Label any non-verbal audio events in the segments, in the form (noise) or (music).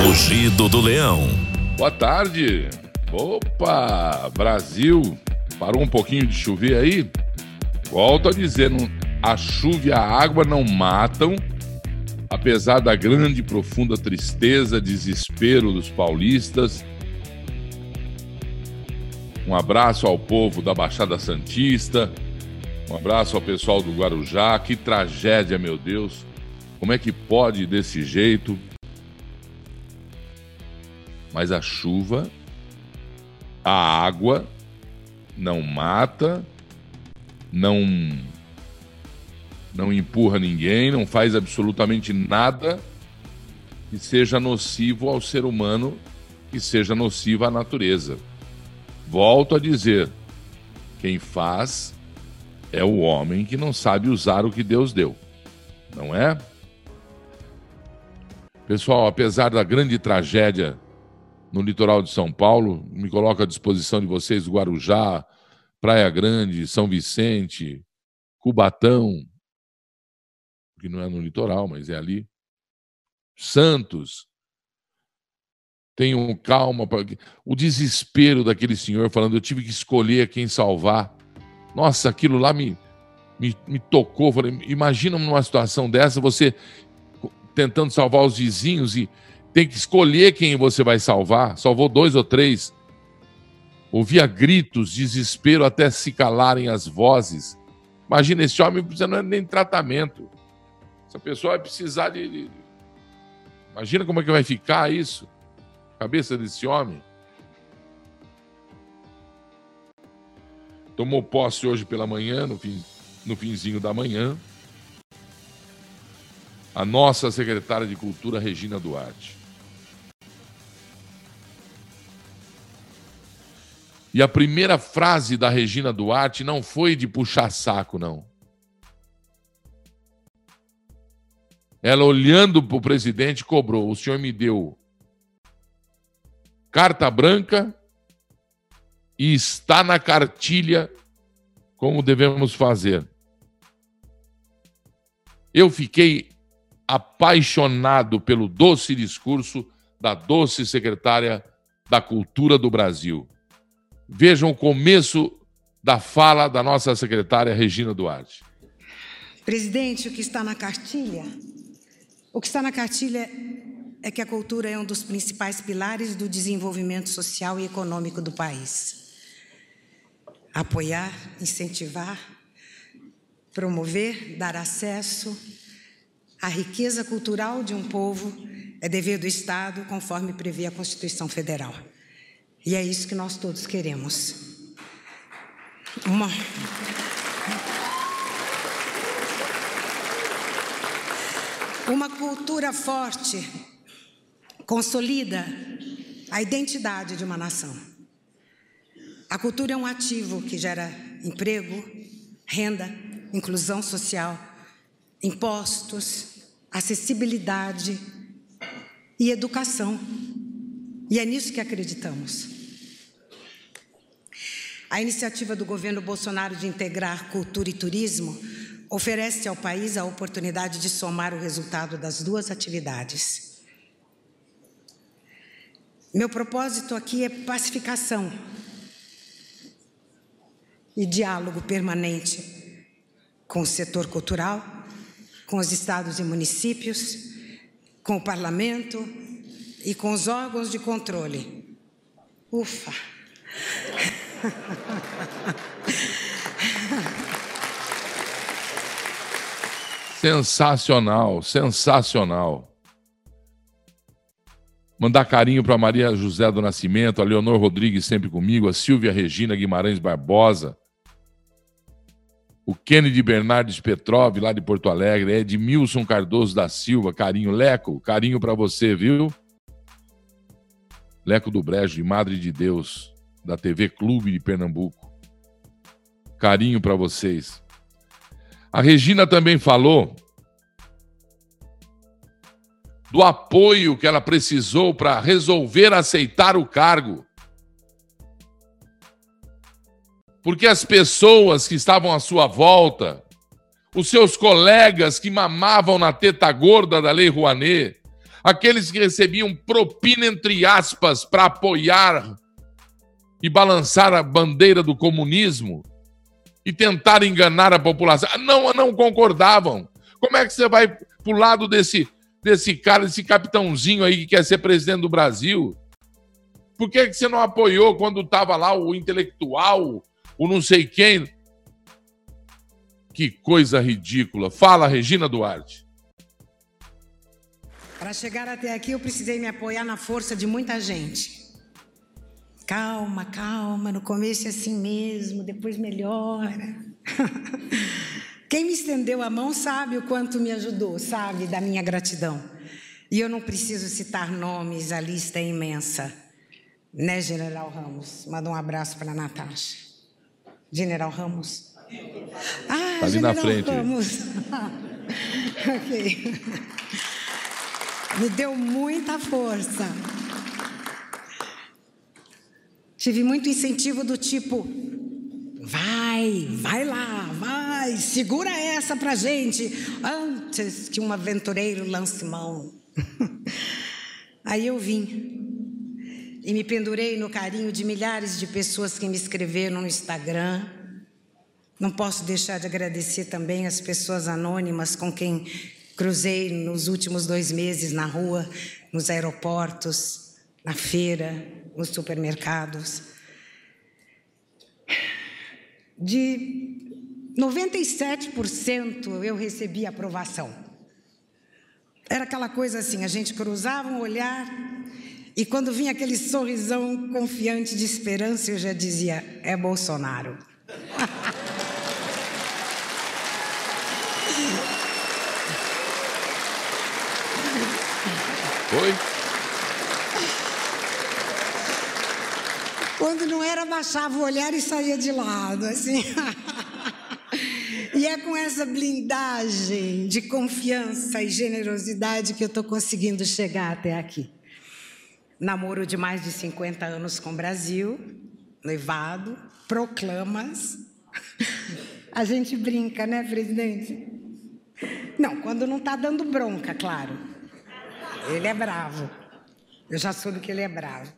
Rugido do Leão. Boa tarde. Opa, Brasil. Parou um pouquinho de chover aí? Volto a dizer, a chuva e a água não matam, apesar da grande e profunda tristeza, desespero dos paulistas. Um abraço ao povo da Baixada Santista. Um abraço ao pessoal do Guarujá. Que tragédia, meu Deus. Como é que pode desse jeito? Mas a chuva, a água, não mata, não não empurra ninguém, não faz absolutamente nada que seja nocivo ao ser humano, que seja nocivo à natureza. Volto a dizer, quem faz é o homem que não sabe usar o que Deus deu, não é? Pessoal, apesar da grande tragédia no litoral de São Paulo. Me coloco à disposição de vocês, Guarujá, Praia Grande, São Vicente, Cubatão, que não é no litoral, mas é ali. Santos. Tenham calma. O desespero daquele senhor falando, eu tive que escolher quem salvar. Nossa, aquilo lá me, me, me tocou. Falei, imagina numa situação dessa, você tentando salvar os vizinhos e tem que escolher quem você vai salvar. Salvou dois ou três. Ouvia gritos, desespero até se calarem as vozes. Imagina, esse homem precisa não é nem tratamento. Essa pessoa vai precisar de, de. Imagina como é que vai ficar isso. cabeça desse homem. Tomou posse hoje pela manhã, no, fim, no finzinho da manhã, a nossa secretária de Cultura, Regina Duarte. E a primeira frase da Regina Duarte não foi de puxar saco, não. Ela, olhando para o presidente, cobrou: O senhor me deu carta branca e está na cartilha como devemos fazer. Eu fiquei apaixonado pelo doce discurso da doce secretária da Cultura do Brasil. Vejam o começo da fala da nossa secretária Regina Duarte. Presidente, o que está na cartilha? O que está na cartilha é que a cultura é um dos principais pilares do desenvolvimento social e econômico do país. Apoiar, incentivar, promover, dar acesso à riqueza cultural de um povo é dever do Estado, conforme prevê a Constituição Federal. E é isso que nós todos queremos. Uma. Uma cultura forte consolida a identidade de uma nação. A cultura é um ativo que gera emprego, renda, inclusão social, impostos, acessibilidade e educação. E é nisso que acreditamos. A iniciativa do governo Bolsonaro de integrar cultura e turismo oferece ao país a oportunidade de somar o resultado das duas atividades. Meu propósito aqui é pacificação e diálogo permanente com o setor cultural, com os estados e municípios, com o parlamento, e com os órgãos de controle. Ufa! Sensacional, sensacional. Mandar carinho para Maria José do Nascimento, a Leonor Rodrigues sempre comigo, a Silvia Regina Guimarães Barbosa, o Kennedy Bernardes Petrov, lá de Porto Alegre, Edmilson Cardoso da Silva, carinho. Leco, carinho para você, viu? Leco do Brejo, de Madre de Deus, da TV Clube de Pernambuco. Carinho para vocês. A Regina também falou do apoio que ela precisou para resolver aceitar o cargo. Porque as pessoas que estavam à sua volta, os seus colegas que mamavam na teta gorda da Lei Rouanet, aqueles que recebiam propina, entre aspas, para apoiar e balançar a bandeira do comunismo e tentar enganar a população. Não, não concordavam. Como é que você vai para o lado desse, desse cara, desse capitãozinho aí que quer ser presidente do Brasil? Por que, que você não apoiou quando estava lá o intelectual, o não sei quem? Que coisa ridícula. Fala, Regina Duarte. Para chegar até aqui, eu precisei me apoiar na força de muita gente. Calma, calma, no começo é assim mesmo, depois melhora. (laughs) Quem me estendeu a mão sabe o quanto me ajudou, sabe, da minha gratidão. E eu não preciso citar nomes, a lista é imensa. Né, General Ramos? Manda um abraço para a Natasha. General Ramos. Ah, tá ali General na frente. Ramos. (laughs) ok. Me deu muita força. Tive muito incentivo do tipo: vai, vai lá, vai, segura essa pra gente, antes que um aventureiro lance mão. (laughs) Aí eu vim e me pendurei no carinho de milhares de pessoas que me escreveram no Instagram. Não posso deixar de agradecer também as pessoas anônimas com quem cruzei nos últimos dois meses na rua, nos aeroportos, na feira, nos supermercados. De 97% eu recebi aprovação. Era aquela coisa assim, a gente cruzava um olhar e quando vinha aquele sorrisão confiante de esperança, eu já dizia: é Bolsonaro. Foi? Quando não era, baixava o olhar e saía de lado, assim. (laughs) E é com essa blindagem de confiança e generosidade que eu estou conseguindo chegar até aqui. Namoro de mais de 50 anos com o Brasil, noivado, proclamas. (laughs) A gente brinca, né, presidente? Não, quando não está dando bronca, claro. Ele é bravo. Eu já soube que ele é bravo.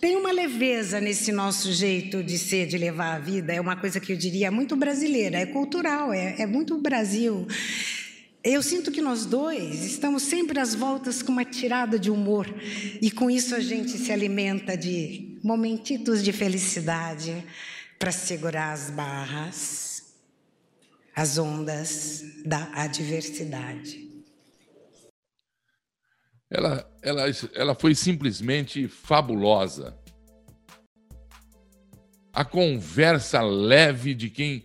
Tem uma leveza nesse nosso jeito de ser, de levar a vida, é uma coisa que eu diria muito brasileira, é cultural, é, é muito Brasil. Eu sinto que nós dois estamos sempre às voltas com uma tirada de humor e com isso a gente se alimenta de momentitos de felicidade para segurar as barras, as ondas da adversidade. Ela, ela, ela foi simplesmente fabulosa. A conversa leve de quem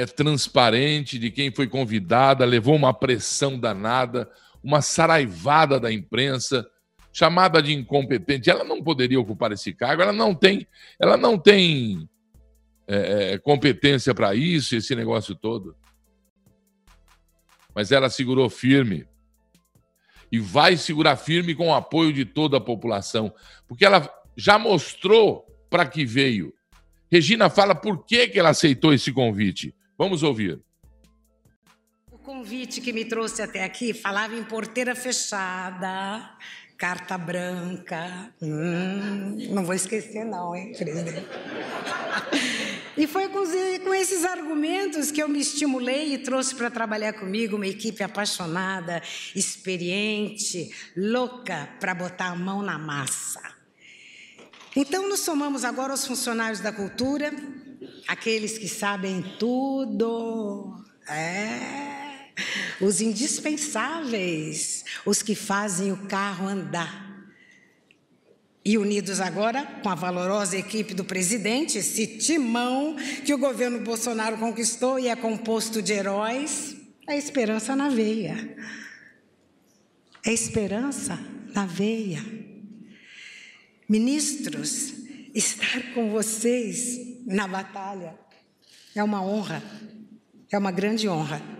é transparente de quem foi convidada, levou uma pressão danada, uma saraivada da imprensa, chamada de incompetente. Ela não poderia ocupar esse cargo, ela não tem, ela não tem é, é competência para isso, esse negócio todo. Mas ela segurou firme. E vai segurar firme com o apoio de toda a população, porque ela já mostrou para que veio. Regina fala por que, que ela aceitou esse convite. Vamos ouvir. O convite que me trouxe até aqui falava em porteira fechada, carta branca. Hum, não vou esquecer, não, hein, presidente? E foi com esses argumentos que eu me estimulei e trouxe para trabalhar comigo uma equipe apaixonada, experiente, louca para botar a mão na massa. Então, nos somamos agora aos funcionários da cultura, aqueles que sabem tudo. É. Os indispensáveis, os que fazem o carro andar. E unidos agora com a valorosa equipe do presidente, esse timão que o governo Bolsonaro conquistou e é composto de heróis, é esperança na veia. É esperança na veia. Ministros, estar com vocês na batalha. É uma honra, é uma grande honra.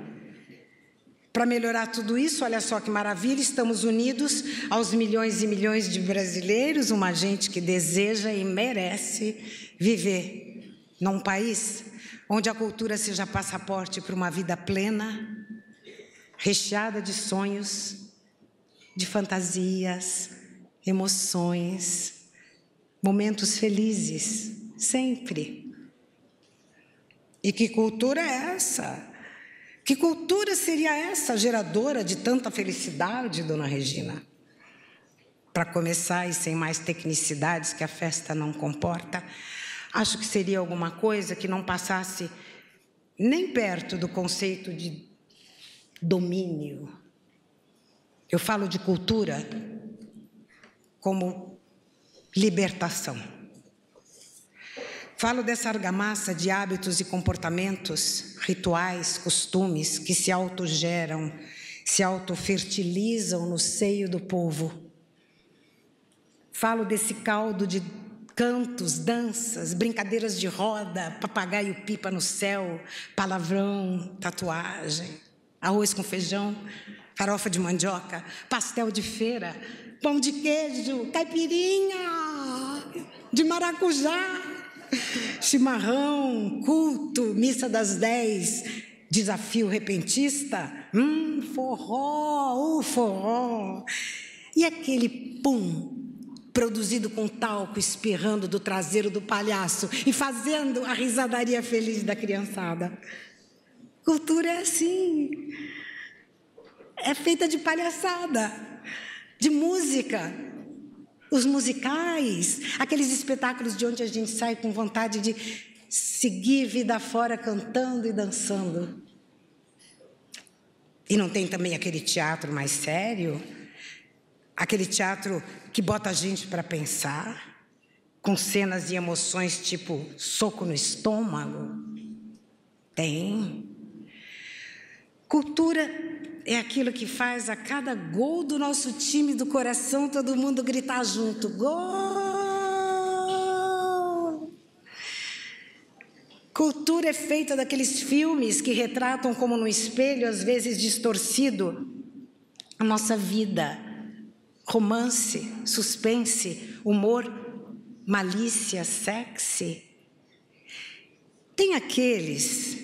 Para melhorar tudo isso, olha só que maravilha, estamos unidos aos milhões e milhões de brasileiros, uma gente que deseja e merece viver num país onde a cultura seja passaporte para uma vida plena, recheada de sonhos, de fantasias, emoções, momentos felizes, sempre. E que cultura é essa? Que cultura seria essa geradora de tanta felicidade, dona Regina? Para começar, e sem mais tecnicidades que a festa não comporta, acho que seria alguma coisa que não passasse nem perto do conceito de domínio. Eu falo de cultura como libertação. Falo dessa argamassa de hábitos e comportamentos, rituais, costumes que se autogeram, se autofertilizam no seio do povo. Falo desse caldo de cantos, danças, brincadeiras de roda, papagaio pipa no céu, palavrão, tatuagem, arroz com feijão, farofa de mandioca, pastel de feira, pão de queijo, caipirinha de maracujá, (laughs) chimarrão, culto, missa das dez, desafio repentista, hum, forró, o forró. E aquele pum produzido com talco espirrando do traseiro do palhaço e fazendo a risadaria feliz da criançada. Cultura é assim. É feita de palhaçada, de música, os musicais, aqueles espetáculos de onde a gente sai com vontade de seguir vida fora cantando e dançando. E não tem também aquele teatro mais sério? Aquele teatro que bota a gente para pensar, com cenas e emoções tipo soco no estômago? Tem. Cultura é aquilo que faz a cada gol do nosso time do coração todo mundo gritar junto: Gol! Cultura é feita daqueles filmes que retratam como no espelho, às vezes distorcido, a nossa vida. Romance, suspense, humor, malícia, sexy. Tem aqueles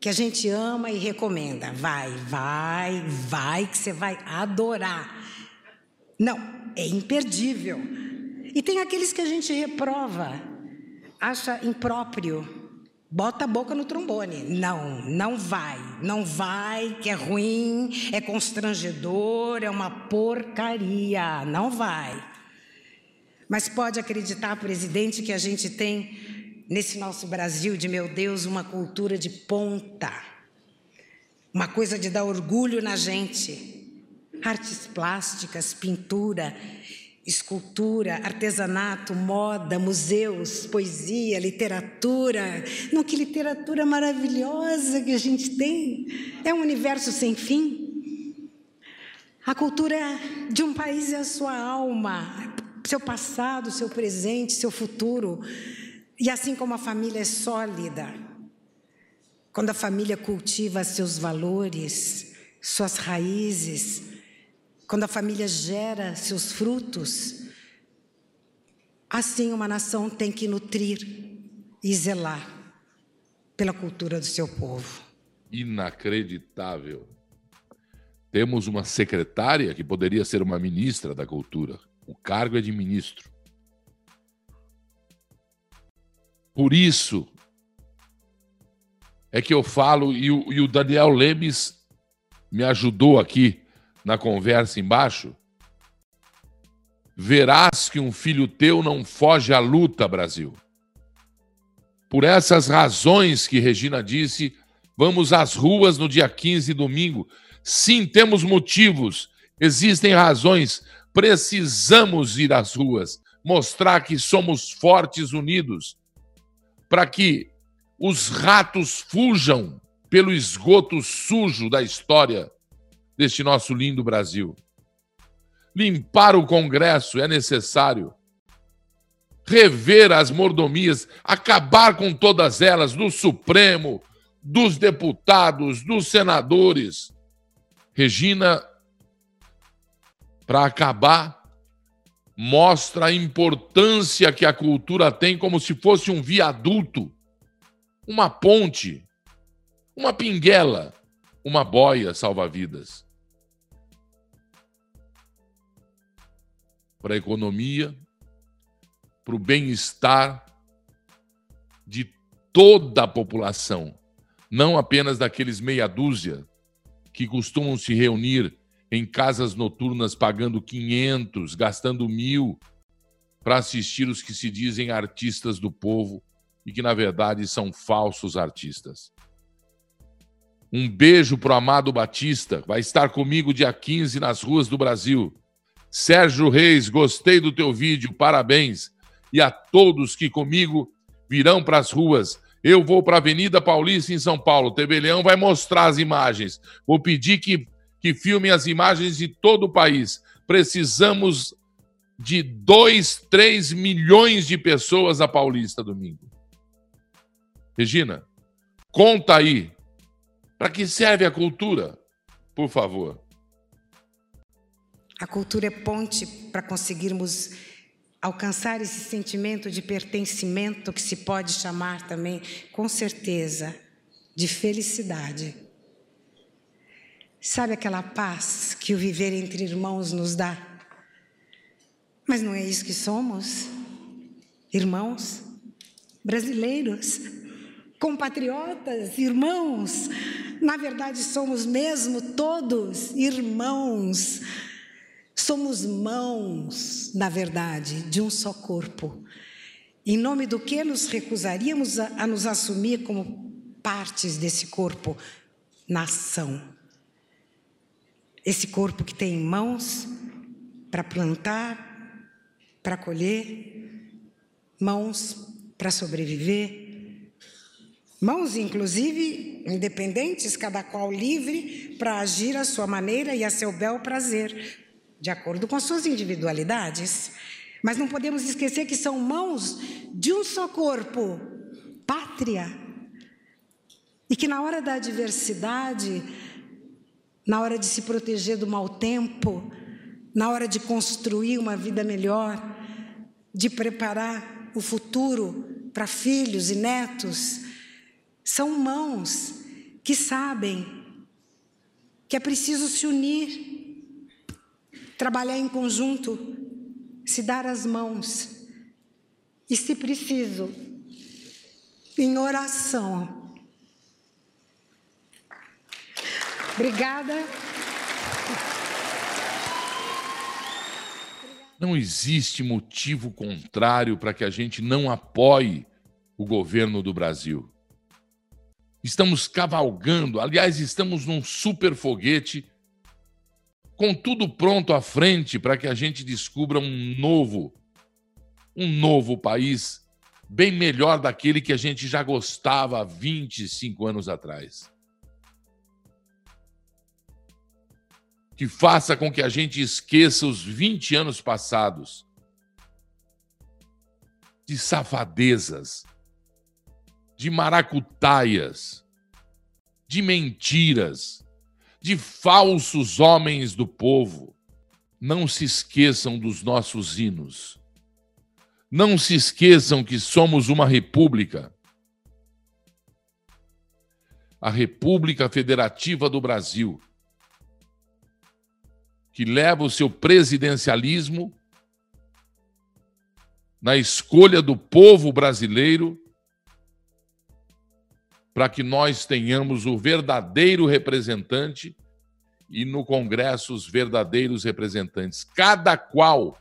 que a gente ama e recomenda. Vai, vai, vai, que você vai adorar. Não, é imperdível. E tem aqueles que a gente reprova, acha impróprio, bota a boca no trombone. Não, não vai, não vai, que é ruim, é constrangedor, é uma porcaria. Não vai. Mas pode acreditar, presidente, que a gente tem nesse nosso Brasil de meu Deus, uma cultura de ponta, uma coisa de dar orgulho na gente. Artes plásticas, pintura, escultura, artesanato, moda, museus, poesia, literatura. Não, que literatura maravilhosa que a gente tem! É um universo sem fim. A cultura de um país é a sua alma, seu passado, seu presente, seu futuro. E assim como a família é sólida, quando a família cultiva seus valores, suas raízes, quando a família gera seus frutos, assim uma nação tem que nutrir e zelar pela cultura do seu povo. Inacreditável. Temos uma secretária que poderia ser uma ministra da cultura. O cargo é de ministro. Por isso é que eu falo, e o, e o Daniel Lemes me ajudou aqui na conversa embaixo. Verás que um filho teu não foge à luta, Brasil. Por essas razões que Regina disse, vamos às ruas no dia 15, domingo. Sim, temos motivos, existem razões, precisamos ir às ruas, mostrar que somos fortes, unidos para que os ratos fujam pelo esgoto sujo da história deste nosso lindo Brasil. Limpar o Congresso é necessário. Rever as mordomias, acabar com todas elas, do Supremo, dos deputados, dos senadores. Regina, para acabar, mostra a importância que a cultura tem como se fosse um viaduto, uma ponte, uma pinguela uma boia salva-vidas. Para a economia, para o bem-estar de toda a população, não apenas daqueles meia dúzia que costumam se reunir em casas noturnas pagando 500, gastando mil para assistir os que se dizem artistas do povo e que, na verdade, são falsos artistas. Um beijo pro Amado Batista, vai estar comigo dia 15 nas ruas do Brasil. Sérgio Reis, gostei do teu vídeo, parabéns. E a todos que comigo virão para as ruas. Eu vou para a Avenida Paulista, em São Paulo. TV Leão vai mostrar as imagens. Vou pedir que, que filmem as imagens de todo o país. Precisamos de 2, 3 milhões de pessoas a Paulista domingo. Regina, conta aí. Para que serve a cultura? Por favor. A cultura é ponte para conseguirmos alcançar esse sentimento de pertencimento que se pode chamar também, com certeza, de felicidade. Sabe aquela paz que o viver entre irmãos nos dá? Mas não é isso que somos? Irmãos, brasileiros, compatriotas, irmãos. Na verdade, somos mesmo todos irmãos. Somos mãos, na verdade, de um só corpo. Em nome do que nos recusaríamos a, a nos assumir como partes desse corpo? Nação. Esse corpo que tem mãos para plantar, para colher, mãos para sobreviver, mãos, inclusive, independentes, cada qual livre para agir à sua maneira e a seu bel prazer, de acordo com as suas individualidades. Mas não podemos esquecer que são mãos de um só corpo, pátria. E que na hora da adversidade, na hora de se proteger do mau tempo, na hora de construir uma vida melhor, de preparar o futuro para filhos e netos, são mãos que sabem que é preciso se unir, trabalhar em conjunto, se dar as mãos e, se preciso, em oração. Obrigada. Não existe motivo contrário para que a gente não apoie o governo do Brasil. Estamos cavalgando, aliás, estamos num super foguete com tudo pronto à frente para que a gente descubra um novo, um novo país bem melhor daquele que a gente já gostava há 25 anos atrás. Que faça com que a gente esqueça os 20 anos passados de safadezas, de maracutaias, de mentiras, de falsos homens do povo. Não se esqueçam dos nossos hinos. Não se esqueçam que somos uma república. A República Federativa do Brasil que leva o seu presidencialismo na escolha do povo brasileiro para que nós tenhamos o verdadeiro representante e no Congresso os verdadeiros representantes, cada qual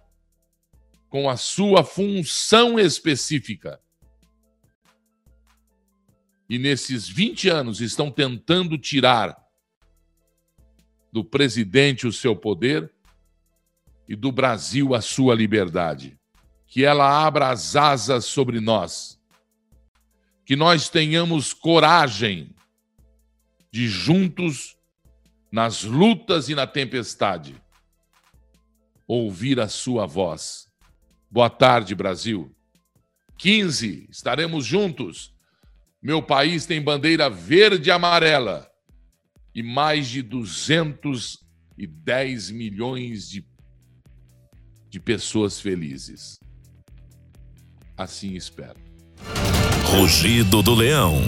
com a sua função específica. E nesses 20 anos estão tentando tirar do presidente o seu poder e do Brasil a sua liberdade. Que ela abra as asas sobre nós. Que nós tenhamos coragem de juntos, nas lutas e na tempestade, ouvir a sua voz. Boa tarde, Brasil. 15, estaremos juntos. Meu país tem bandeira verde e amarela e mais de 210 milhões de, de pessoas felizes. Assim espero. Rugido do Leão.